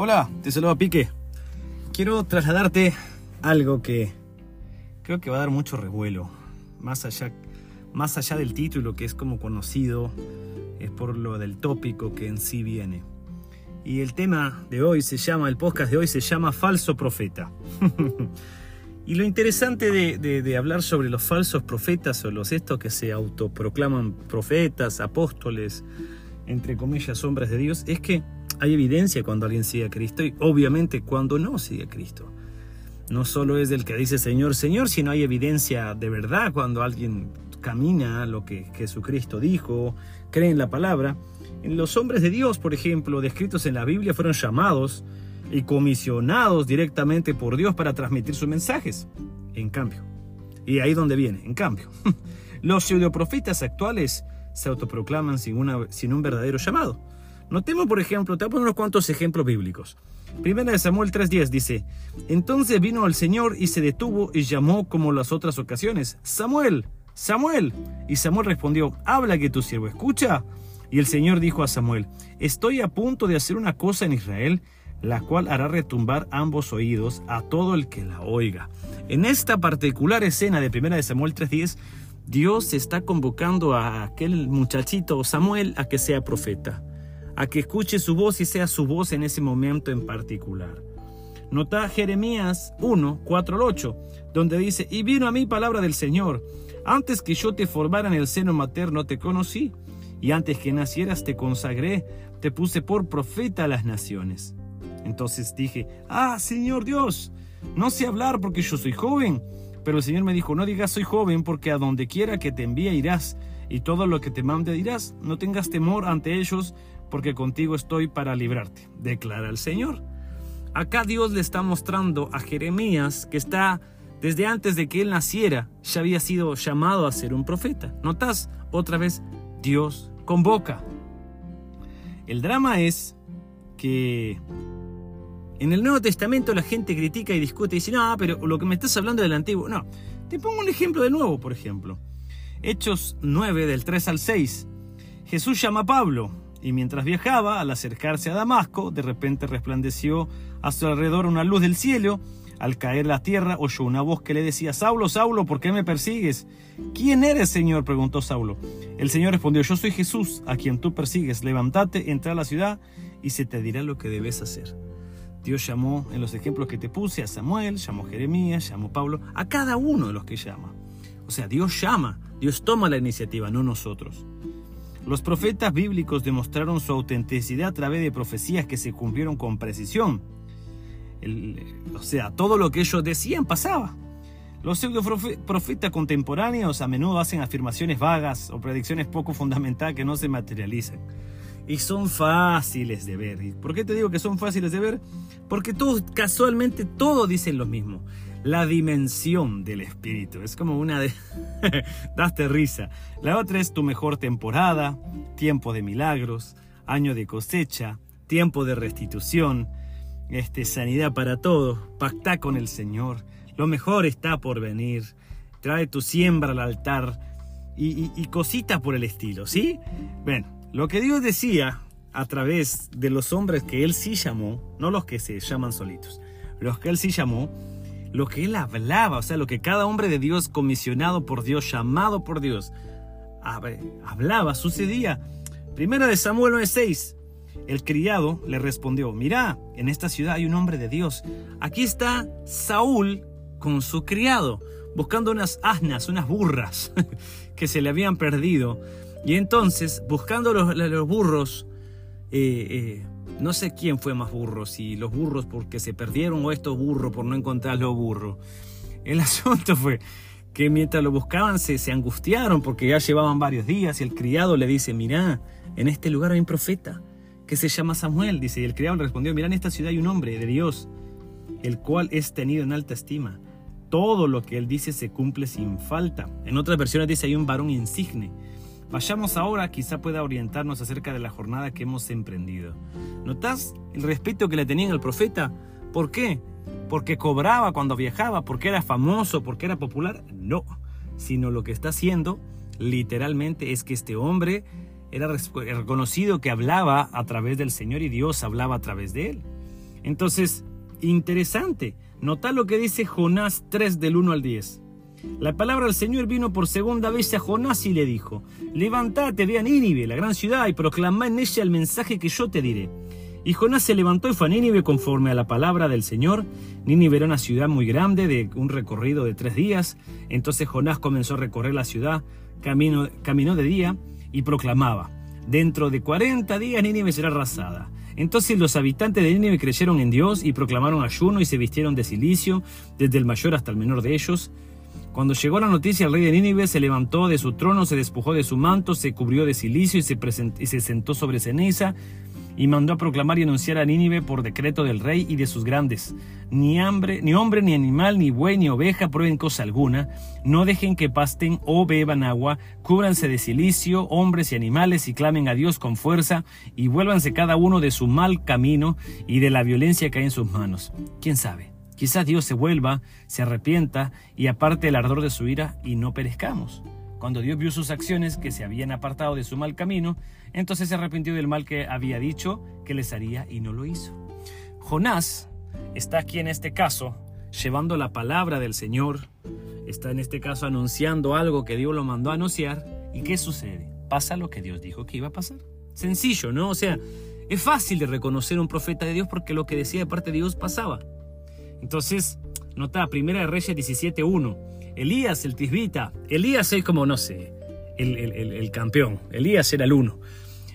Hola, te saludo Pique. Quiero trasladarte algo que creo que va a dar mucho revuelo, más allá, más allá del título que es como conocido, es por lo del tópico que en sí viene. Y el tema de hoy se llama, el podcast de hoy se llama Falso Profeta. y lo interesante de, de, hablar sobre los falsos profetas o los estos que se autoproclaman profetas, apóstoles, entre comillas, hombres de Dios, es que hay evidencia cuando alguien sigue a Cristo y obviamente cuando no sigue a Cristo. No solo es del que dice Señor, Señor, sino hay evidencia de verdad cuando alguien camina lo que Jesucristo dijo, cree en la palabra. Los hombres de Dios, por ejemplo, descritos en la Biblia, fueron llamados y comisionados directamente por Dios para transmitir sus mensajes. En cambio, y ahí donde viene, en cambio, los pseudoprofetas actuales se autoproclaman sin un verdadero llamado. Notemos, por ejemplo, te voy a poner unos cuantos ejemplos bíblicos. Primera de Samuel 3.10 dice, Entonces vino el Señor y se detuvo y llamó como las otras ocasiones, Samuel, Samuel. Y Samuel respondió, habla que tu siervo escucha. Y el Señor dijo a Samuel, Estoy a punto de hacer una cosa en Israel, la cual hará retumbar ambos oídos a todo el que la oiga. En esta particular escena de Primera de Samuel 3.10, Dios está convocando a aquel muchachito Samuel a que sea profeta a que escuche su voz y sea su voz en ese momento en particular. Nota Jeremías 1, 4 al 8, donde dice, y vino a mí palabra del Señor, antes que yo te formara en el seno materno te conocí, y antes que nacieras te consagré, te puse por profeta a las naciones. Entonces dije, ah, Señor Dios, no sé hablar porque yo soy joven, pero el Señor me dijo, no digas soy joven porque a donde quiera que te envíe irás, y todo lo que te mande dirás, no tengas temor ante ellos, porque contigo estoy para librarte, declara el Señor. Acá Dios le está mostrando a Jeremías que está desde antes de que él naciera, ya había sido llamado a ser un profeta. ¿Notas? Otra vez, Dios convoca. El drama es que en el Nuevo Testamento la gente critica y discute y dice, no, pero lo que me estás hablando del Antiguo. No, te pongo un ejemplo de nuevo, por ejemplo. Hechos 9, del 3 al 6. Jesús llama a Pablo y mientras viajaba, al acercarse a Damasco, de repente resplandeció a su alrededor una luz del cielo. Al caer la tierra, oyó una voz que le decía, Saulo, Saulo, ¿por qué me persigues? ¿Quién eres, Señor? preguntó Saulo. El Señor respondió, yo soy Jesús, a quien tú persigues. Levántate, entra a la ciudad y se te dirá lo que debes hacer. Dios llamó, en los ejemplos que te puse, a Samuel, llamó a Jeremías, llamó a Pablo, a cada uno de los que llama. O sea, Dios llama, Dios toma la iniciativa, no nosotros. Los profetas bíblicos demostraron su autenticidad a través de profecías que se cumplieron con precisión. o sea, todo lo que ellos decían pasaba. Los profetas contemporáneos a menudo hacen afirmaciones vagas o predicciones poco fundamentadas que no se materializan. Y son fáciles de ver. ¿Y por qué te digo que son fáciles de ver? Porque todos, casualmente, todos dicen lo mismo la dimensión del espíritu. Es como una de... Daste risa. La otra es tu mejor temporada, tiempo de milagros, año de cosecha, tiempo de restitución, este, sanidad para todos, pacta con el Señor, lo mejor está por venir, trae tu siembra al altar y, y cositas por el estilo, ¿sí? Bueno, lo que Dios decía a través de los hombres que Él sí llamó, no los que se llaman solitos, los que Él sí llamó, lo que él hablaba, o sea, lo que cada hombre de Dios, comisionado por Dios, llamado por Dios, hablaba, sucedía. Primera de Samuel 9:6. El criado le respondió, mira, en esta ciudad hay un hombre de Dios. Aquí está Saúl con su criado, buscando unas asnas, unas burras que se le habían perdido. Y entonces, buscando los, los burros, eh, eh, no sé quién fue más burro, si los burros porque se perdieron o estos burros por no encontrar los burros. El asunto fue que mientras lo buscaban se, se angustiaron porque ya llevaban varios días y el criado le dice, mirá, en este lugar hay un profeta que se llama Samuel, dice, y el criado le respondió, mirá, en esta ciudad hay un hombre de Dios, el cual es tenido en alta estima. Todo lo que él dice se cumple sin falta. En otras versiones dice, hay un varón insigne Vayamos ahora, quizá pueda orientarnos acerca de la jornada que hemos emprendido. ¿Notas el respeto que le tenían al profeta? ¿Por qué? ¿Porque cobraba cuando viajaba? ¿Porque era famoso? ¿Porque era popular? No, sino lo que está haciendo literalmente es que este hombre era reconocido que hablaba a través del Señor y Dios hablaba a través de él. Entonces, interesante. Nota lo que dice Jonás 3 del 1 al 10. La palabra del Señor vino por segunda vez a Jonás y le dijo, Levantate, ve a Nínive, la gran ciudad, y proclama en ella el mensaje que yo te diré. Y Jonás se levantó y fue a Nínive conforme a la palabra del Señor. Nínive era una ciudad muy grande, de un recorrido de tres días. Entonces Jonás comenzó a recorrer la ciudad, camino, caminó de día y proclamaba, Dentro de cuarenta días Nínive será arrasada. Entonces los habitantes de Nínive creyeron en Dios y proclamaron ayuno y se vistieron de silicio, desde el mayor hasta el menor de ellos. Cuando llegó la noticia, el rey de Nínive se levantó de su trono, se despojó de su manto, se cubrió de silicio y se, y se sentó sobre ceniza y mandó a proclamar y anunciar a Nínive por decreto del rey y de sus grandes. Ni hambre, ni hombre, ni animal, ni buey, ni oveja prueben cosa alguna. No dejen que pasten o beban agua. Cúbranse de silicio, hombres y animales, y clamen a Dios con fuerza, y vuélvanse cada uno de su mal camino y de la violencia que hay en sus manos. ¿Quién sabe? Quizás Dios se vuelva, se arrepienta y aparte el ardor de su ira y no perezcamos. Cuando Dios vio sus acciones que se habían apartado de su mal camino, entonces se arrepintió del mal que había dicho que les haría y no lo hizo. Jonás está aquí en este caso llevando la palabra del Señor, está en este caso anunciando algo que Dios lo mandó a anunciar. ¿Y qué sucede? Pasa lo que Dios dijo que iba a pasar. Sencillo, ¿no? O sea, es fácil de reconocer un profeta de Dios porque lo que decía de parte de Dios pasaba. Entonces, nota, Primera de Reyes 17.1. Elías, el tisbita. Elías es como, no sé, el, campeón. Elías era el uno.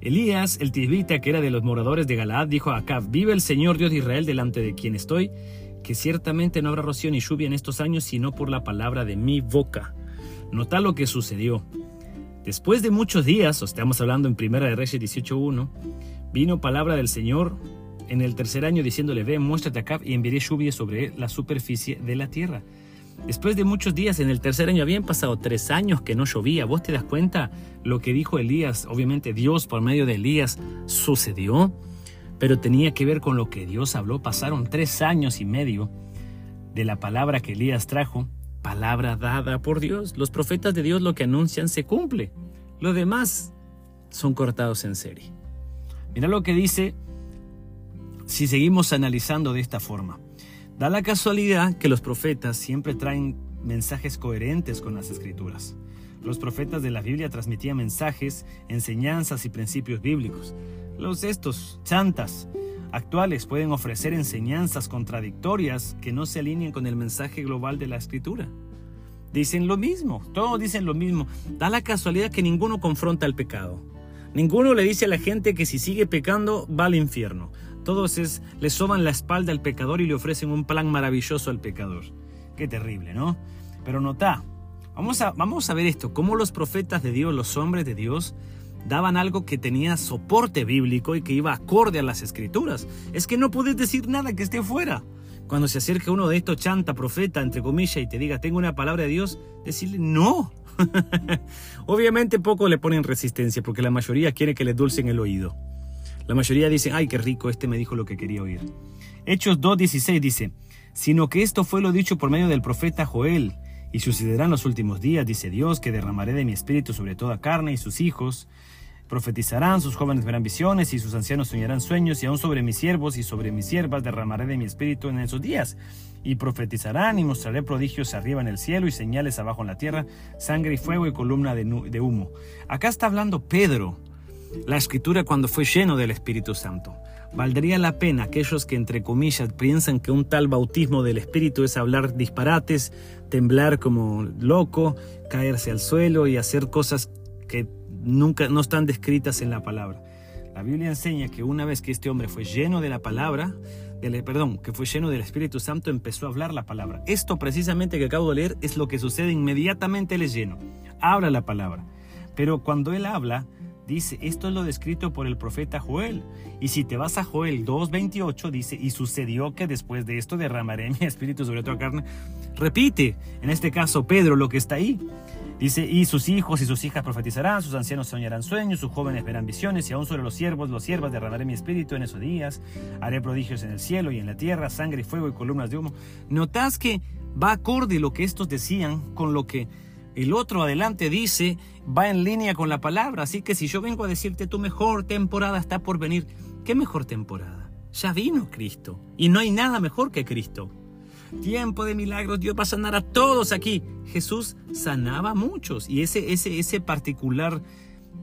Elías, el tisbita, que era de los moradores de Galaad, dijo a Acab, vive el Señor Dios de Israel delante de quien estoy, que ciertamente no habrá rocío ni lluvia en estos años, sino por la palabra de mi boca. Nota lo que sucedió. Después de muchos días, o estamos hablando en Primera de Reyes 18.1, vino palabra del Señor en el tercer año diciéndole, ve, muéstrate Acab y enviaré lluvia sobre la superficie de la tierra. Después de muchos días, en el tercer año habían pasado tres años que no llovía. ¿Vos te das cuenta lo que dijo Elías? Obviamente Dios por medio de Elías sucedió, pero tenía que ver con lo que Dios habló. Pasaron tres años y medio de la palabra que Elías trajo, palabra dada por Dios. Los profetas de Dios lo que anuncian se cumple. Lo demás son cortados en serie. Mira lo que dice si seguimos analizando de esta forma. Da la casualidad que los profetas siempre traen mensajes coherentes con las escrituras. Los profetas de la Biblia transmitían mensajes, enseñanzas y principios bíblicos. Los estos chantas actuales pueden ofrecer enseñanzas contradictorias que no se alineen con el mensaje global de la escritura. Dicen lo mismo, todos dicen lo mismo. Da la casualidad que ninguno confronta el pecado. Ninguno le dice a la gente que si sigue pecando va al infierno. Todos es, le soban la espalda al pecador y le ofrecen un plan maravilloso al pecador. Qué terrible, ¿no? Pero nota, vamos a, vamos a ver esto, cómo los profetas de Dios, los hombres de Dios, daban algo que tenía soporte bíblico y que iba acorde a las escrituras. Es que no puedes decir nada que esté fuera. Cuando se acerque uno de estos chanta, profeta, entre comillas, y te diga, tengo una palabra de Dios, decirle, no. Obviamente poco le ponen resistencia porque la mayoría quiere que le dulcen el oído. La mayoría dicen, ay, qué rico, este me dijo lo que quería oír. Hechos 2.16 dice, sino que esto fue lo dicho por medio del profeta Joel, y sucederán los últimos días, dice Dios, que derramaré de mi espíritu sobre toda carne y sus hijos. Profetizarán, sus jóvenes verán visiones y sus ancianos soñarán sueños, y aún sobre mis siervos y sobre mis siervas derramaré de mi espíritu en esos días. Y profetizarán y mostraré prodigios arriba en el cielo y señales abajo en la tierra, sangre y fuego y columna de, de humo. Acá está hablando Pedro la escritura cuando fue lleno del Espíritu Santo. Valdría la pena aquellos que entre comillas piensan que un tal bautismo del Espíritu es hablar disparates, temblar como loco, caerse al suelo y hacer cosas que nunca no están descritas en la palabra. La Biblia enseña que una vez que este hombre fue lleno de la palabra, perdón, que fue lleno del Espíritu Santo, empezó a hablar la palabra. Esto precisamente que acabo de leer es lo que sucede inmediatamente él es lleno. Habla la palabra. Pero cuando él habla, Dice, esto es lo descrito por el profeta Joel. Y si te vas a Joel 2.28, dice, y sucedió que después de esto derramaré mi espíritu sobre toda carne. Repite, en este caso Pedro, lo que está ahí. Dice, y sus hijos y sus hijas profetizarán, sus ancianos soñarán sueños, sus jóvenes verán visiones, y aún sobre los siervos, los siervas derramaré mi espíritu en esos días. Haré prodigios en el cielo y en la tierra, sangre y fuego y columnas de humo. Notas que va acorde lo que estos decían con lo que el otro adelante dice, va en línea con la palabra. Así que si yo vengo a decirte tu mejor temporada está por venir, ¿qué mejor temporada? Ya vino Cristo. Y no hay nada mejor que Cristo. Tiempo de milagros, Dios va a sanar a todos aquí. Jesús sanaba a muchos. Y ese, ese, ese particular,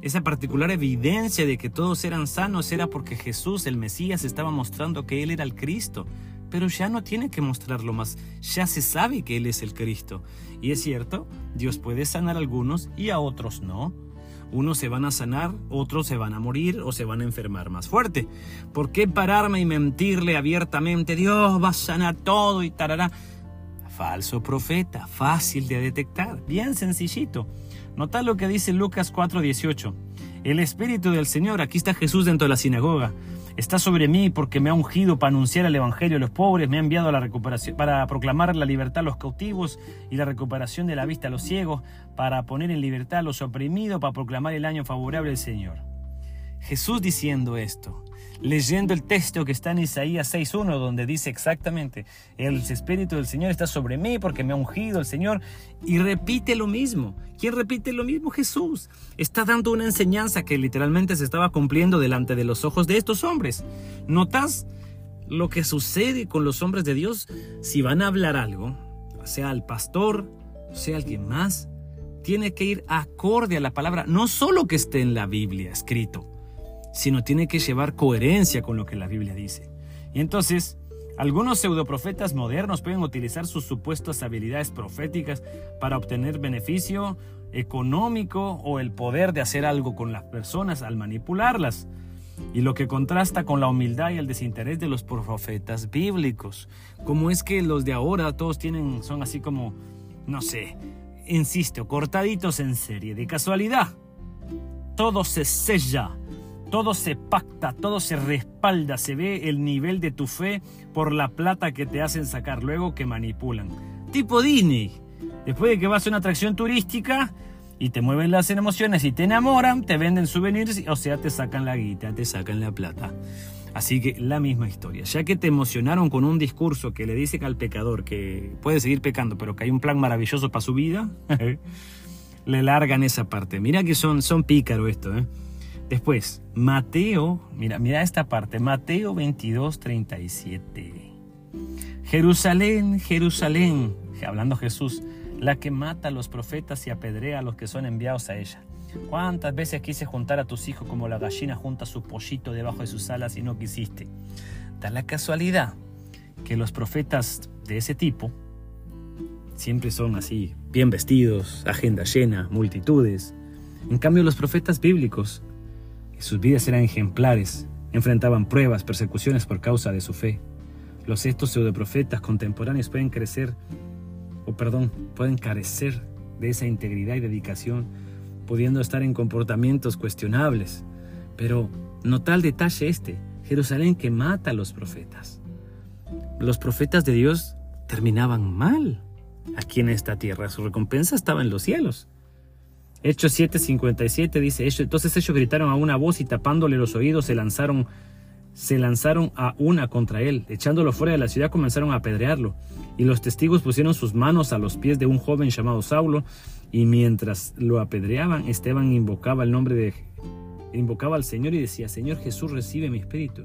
esa particular evidencia de que todos eran sanos era porque Jesús, el Mesías, estaba mostrando que Él era el Cristo. Pero ya no tiene que mostrarlo más. Ya se sabe que Él es el Cristo. Y es cierto, Dios puede sanar a algunos y a otros no. Unos se van a sanar, otros se van a morir o se van a enfermar más fuerte. ¿Por qué pararme y mentirle abiertamente, Dios va a sanar todo y tarará? Falso profeta, fácil de detectar, bien sencillito. Nota lo que dice Lucas 4:18. El Espíritu del Señor, aquí está Jesús dentro de la sinagoga, está sobre mí porque me ha ungido para anunciar el Evangelio a los pobres, me ha enviado a la recuperación, para proclamar la libertad a los cautivos y la recuperación de la vista a los ciegos, para poner en libertad a los oprimidos, para proclamar el año favorable del Señor. Jesús diciendo esto, leyendo el texto que está en Isaías 6.1, donde dice exactamente, el Espíritu del Señor está sobre mí porque me ha ungido el Señor, y repite lo mismo. ¿Quién repite lo mismo? Jesús. Está dando una enseñanza que literalmente se estaba cumpliendo delante de los ojos de estos hombres. ¿Notas lo que sucede con los hombres de Dios? Si van a hablar algo, sea el pastor, sea alguien más, tiene que ir acorde a la palabra, no solo que esté en la Biblia escrito, sino tiene que llevar coherencia con lo que la Biblia dice. Y entonces, algunos pseudoprofetas modernos pueden utilizar sus supuestas habilidades proféticas para obtener beneficio económico o el poder de hacer algo con las personas al manipularlas. Y lo que contrasta con la humildad y el desinterés de los profetas bíblicos. Como es que los de ahora todos tienen, son así como, no sé, insisto, cortaditos en serie, de casualidad. Todo se sella todo se pacta, todo se respalda, se ve el nivel de tu fe por la plata que te hacen sacar luego que manipulan. Tipo Disney. Después de que vas a una atracción turística y te mueven las emociones y te enamoran, te venden souvenirs, o sea, te sacan la guita, te sacan la plata. Así que la misma historia. Ya que te emocionaron con un discurso que le dice al pecador que puede seguir pecando, pero que hay un plan maravilloso para su vida, le largan esa parte. Mira que son, son pícaro esto, ¿eh? Después, Mateo, mira, mira esta parte, Mateo 22, 37. Jerusalén, Jerusalén, hablando Jesús, la que mata a los profetas y apedrea a los que son enviados a ella. ¿Cuántas veces quise juntar a tus hijos como la gallina junta su pollito debajo de sus alas y no quisiste? Da la casualidad que los profetas de ese tipo siempre son así, bien vestidos, agenda llena, multitudes. En cambio, los profetas bíblicos sus vidas eran ejemplares, enfrentaban pruebas, persecuciones por causa de su fe. Los estos pseudoprofetas contemporáneos pueden crecer, o perdón, pueden carecer de esa integridad y dedicación, pudiendo estar en comportamientos cuestionables. Pero no tal detalle este, Jerusalén que mata a los profetas. Los profetas de Dios terminaban mal aquí en esta tierra, su recompensa estaba en los cielos. Hechos 7:57 dice, entonces ellos gritaron a una voz y tapándole los oídos se lanzaron, se lanzaron a una contra él. Echándolo fuera de la ciudad comenzaron a apedrearlo. Y los testigos pusieron sus manos a los pies de un joven llamado Saulo y mientras lo apedreaban, Esteban invocaba el nombre de invocaba al Señor y decía, Señor Jesús, recibe mi espíritu.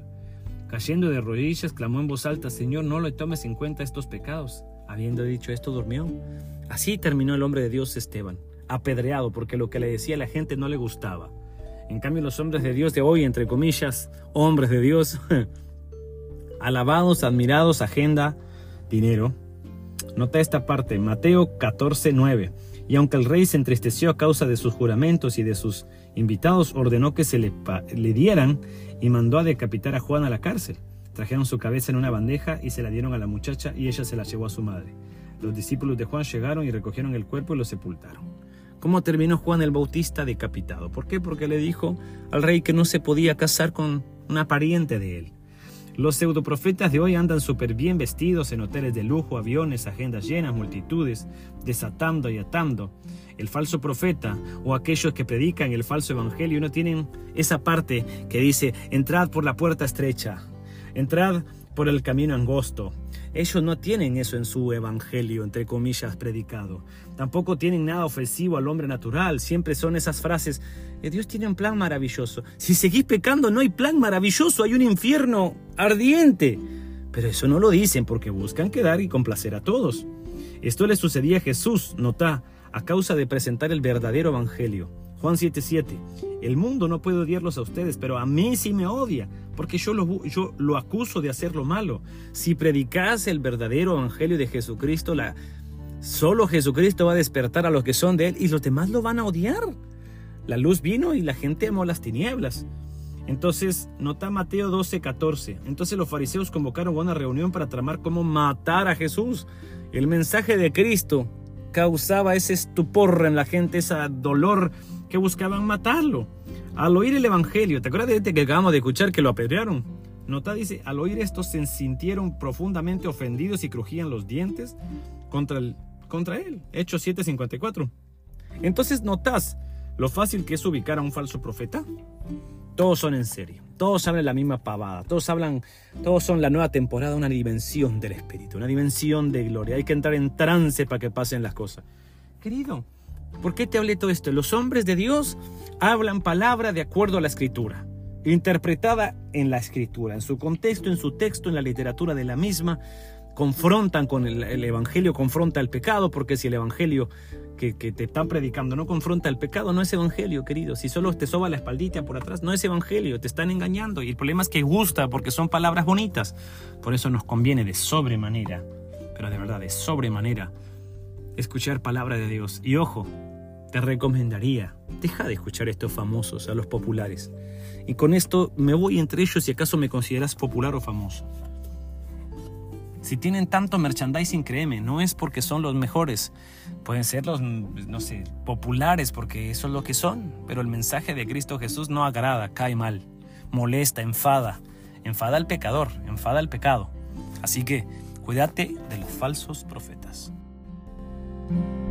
Cayendo de rodillas, clamó en voz alta, Señor, no le tomes en cuenta estos pecados. Habiendo dicho esto, durmió. Así terminó el hombre de Dios Esteban apedreado porque lo que le decía la gente no le gustaba. En cambio, los hombres de Dios de hoy, entre comillas, hombres de Dios, alabados, admirados, agenda, dinero. Nota esta parte, Mateo 14, 9. Y aunque el rey se entristeció a causa de sus juramentos y de sus invitados, ordenó que se le, le dieran y mandó a decapitar a Juan a la cárcel. Trajeron su cabeza en una bandeja y se la dieron a la muchacha y ella se la llevó a su madre. Los discípulos de Juan llegaron y recogieron el cuerpo y lo sepultaron. ¿Cómo terminó Juan el Bautista decapitado? ¿Por qué? Porque le dijo al rey que no se podía casar con una pariente de él. Los pseudoprofetas de hoy andan súper bien vestidos en hoteles de lujo, aviones, agendas llenas, multitudes, desatando y atando. El falso profeta o aquellos que predican el falso evangelio no tienen esa parte que dice, entrad por la puerta estrecha, entrad por el camino angosto. Ellos no tienen eso en su evangelio, entre comillas, predicado. Tampoco tienen nada ofensivo al hombre natural. Siempre son esas frases, eh, Dios tiene un plan maravilloso. Si seguís pecando, no hay plan maravilloso, hay un infierno ardiente. Pero eso no lo dicen porque buscan quedar y complacer a todos. Esto le sucedía a Jesús, nota, a causa de presentar el verdadero evangelio. Juan 7:7. El mundo no puede odiarlos a ustedes, pero a mí sí me odia, porque yo lo, yo lo acuso de hacer lo malo. Si predicas el verdadero evangelio de Jesucristo, la, solo Jesucristo va a despertar a los que son de él y los demás lo van a odiar. La luz vino y la gente amó las tinieblas. Entonces, nota Mateo 12:14. Entonces los fariseos convocaron una reunión para tramar cómo matar a Jesús. El mensaje de Cristo causaba ese estupor en la gente, ese dolor que buscaban matarlo. Al oír el Evangelio, ¿te acuerdas de este que acabamos de escuchar que lo apedrearon? Nota dice, al oír esto se sintieron profundamente ofendidos y crujían los dientes contra, el, contra él. Hechos 7:54. Entonces notas lo fácil que es ubicar a un falso profeta. Todos son en serio, todos hablan la misma pavada, todos hablan, todos son la nueva temporada, una dimensión del espíritu, una dimensión de gloria. Hay que entrar en trance para que pasen las cosas. Querido, ¿Por qué te hablé todo esto? Los hombres de Dios hablan palabra de acuerdo a la escritura, interpretada en la escritura, en su contexto, en su texto, en la literatura de la misma, confrontan con el, Evangelio, confronta el pecado, porque si el Evangelio que, que, te están predicando no confronta el pecado, no es Evangelio, querido. Si solo te soba la espaldita por atrás, no es Evangelio, te están engañando. Y el problema es que gusta, porque son palabras bonitas. Por eso nos conviene de sobremanera, pero de verdad, de sobremanera, escuchar palabra de Dios. Y ojo, te recomendaría, deja de escuchar a estos famosos, a los populares. Y con esto me voy entre ellos si acaso me consideras popular o famoso. Si tienen tanto merchandising, créeme, no es porque son los mejores. Pueden ser los, no sé, populares porque eso es lo que son. Pero el mensaje de Cristo Jesús no agrada, cae mal, molesta, enfada. Enfada al pecador, enfada al pecado. Así que cuídate de los falsos profetas. Thank you.